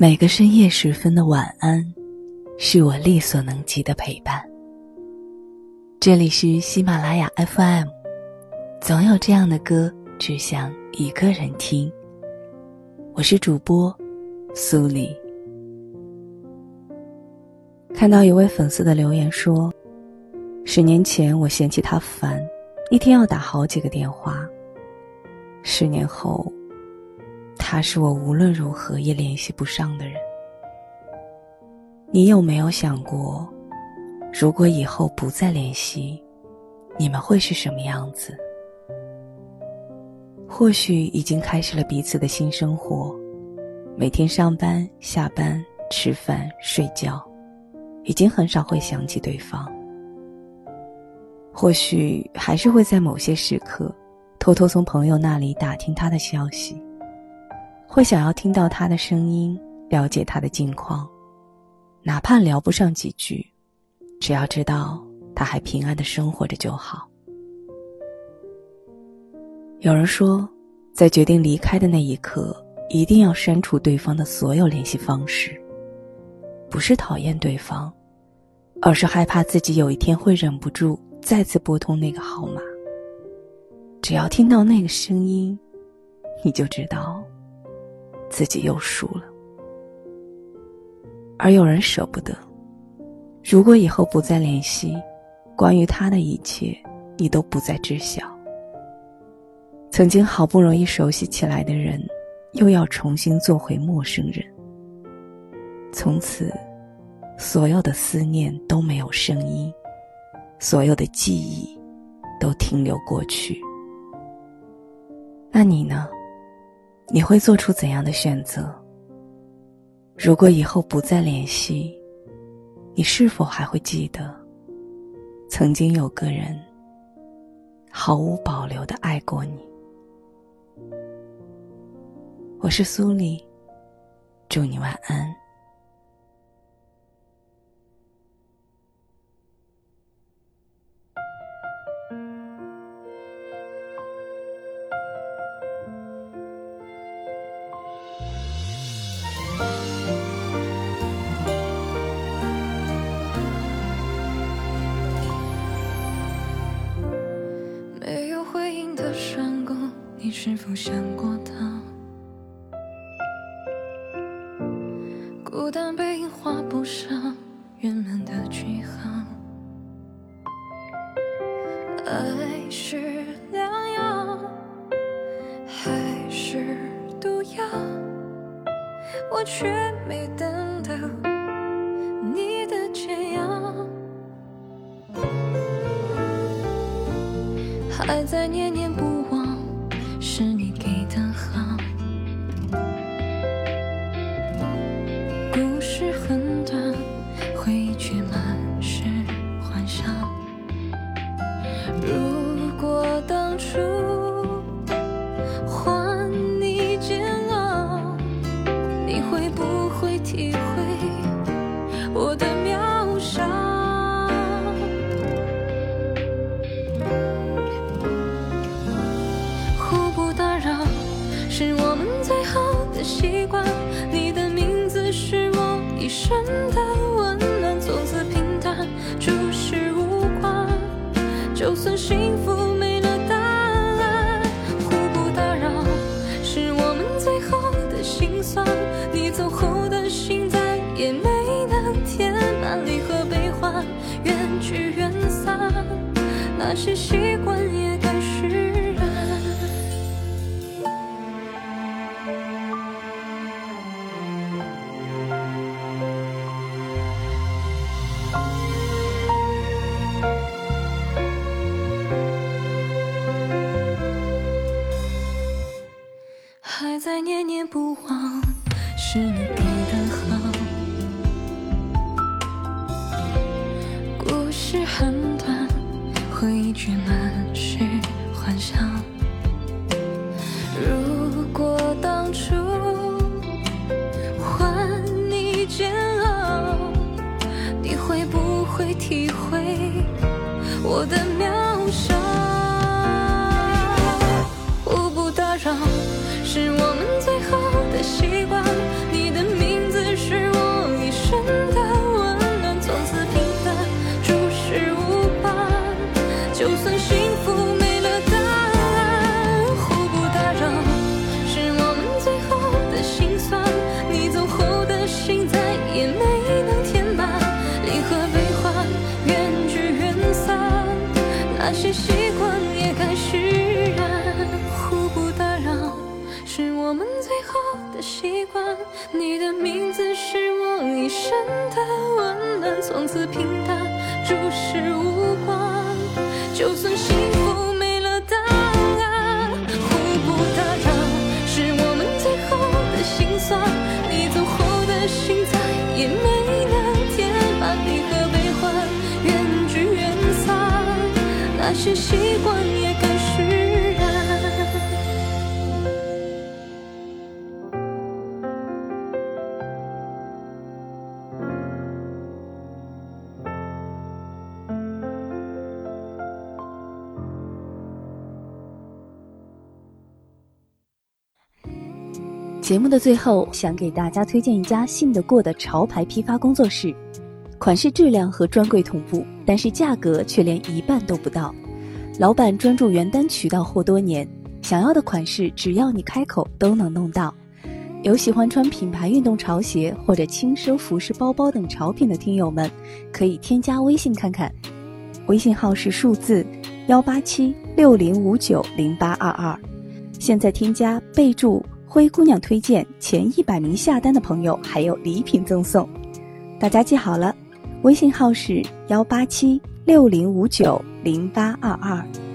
每个深夜时分的晚安，是我力所能及的陪伴。这里是喜马拉雅 FM，总有这样的歌，只想一个人听。我是主播苏黎。看到一位粉丝的留言说：“十年前我嫌弃他烦，一天要打好几个电话。十年后。”他是我无论如何也联系不上的人。你有没有想过，如果以后不再联系，你们会是什么样子？或许已经开始了彼此的新生活，每天上班、下班、吃饭、睡觉，已经很少会想起对方。或许还是会在某些时刻，偷偷从朋友那里打听他的消息。会想要听到他的声音，了解他的近况，哪怕聊不上几句，只要知道他还平安的生活着就好。有人说，在决定离开的那一刻，一定要删除对方的所有联系方式，不是讨厌对方，而是害怕自己有一天会忍不住再次拨通那个号码。只要听到那个声音，你就知道。自己又输了，而有人舍不得。如果以后不再联系，关于他的一切，你都不再知晓。曾经好不容易熟悉起来的人，又要重新做回陌生人。从此，所有的思念都没有声音，所有的记忆都停留过去。那你呢？你会做出怎样的选择？如果以后不再联系，你是否还会记得，曾经有个人毫无保留的爱过你？我是苏丽，祝你晚安。想过他？孤单背影画不上圆满的句号。爱是良药还是毒药？我却没等到你的解药，还在念出换你煎熬你会不会体会我的渺小？互不打扰是我们最好的习惯你的名字是我一生的温暖从此平淡注视无关就算幸福聚缘散，那些习惯也该释。然。还在念念不忘，是你给回忆却满是幻想。如果当初换你煎熬，你会不会体会我的是习惯，也该释然。互不打扰是我们最后的习惯。你的名字是我一生的温暖，从此平淡注视无关。就算是。些习惯也更释然。节目的最后，想给大家推荐一家信得过的潮牌批发工作室，款式质量和专柜同步，但是价格却连一半都不到。老板专注原单渠道货多年，想要的款式只要你开口都能弄到。有喜欢穿品牌运动潮鞋或者轻奢服饰包包等潮品的听友们，可以添加微信看看，微信号是数字幺八七六零五九零八二二，现在添加备注。灰姑娘推荐前一百名下单的朋友还有礼品赠送，大家记好了，微信号是幺八七六零五九零八二二。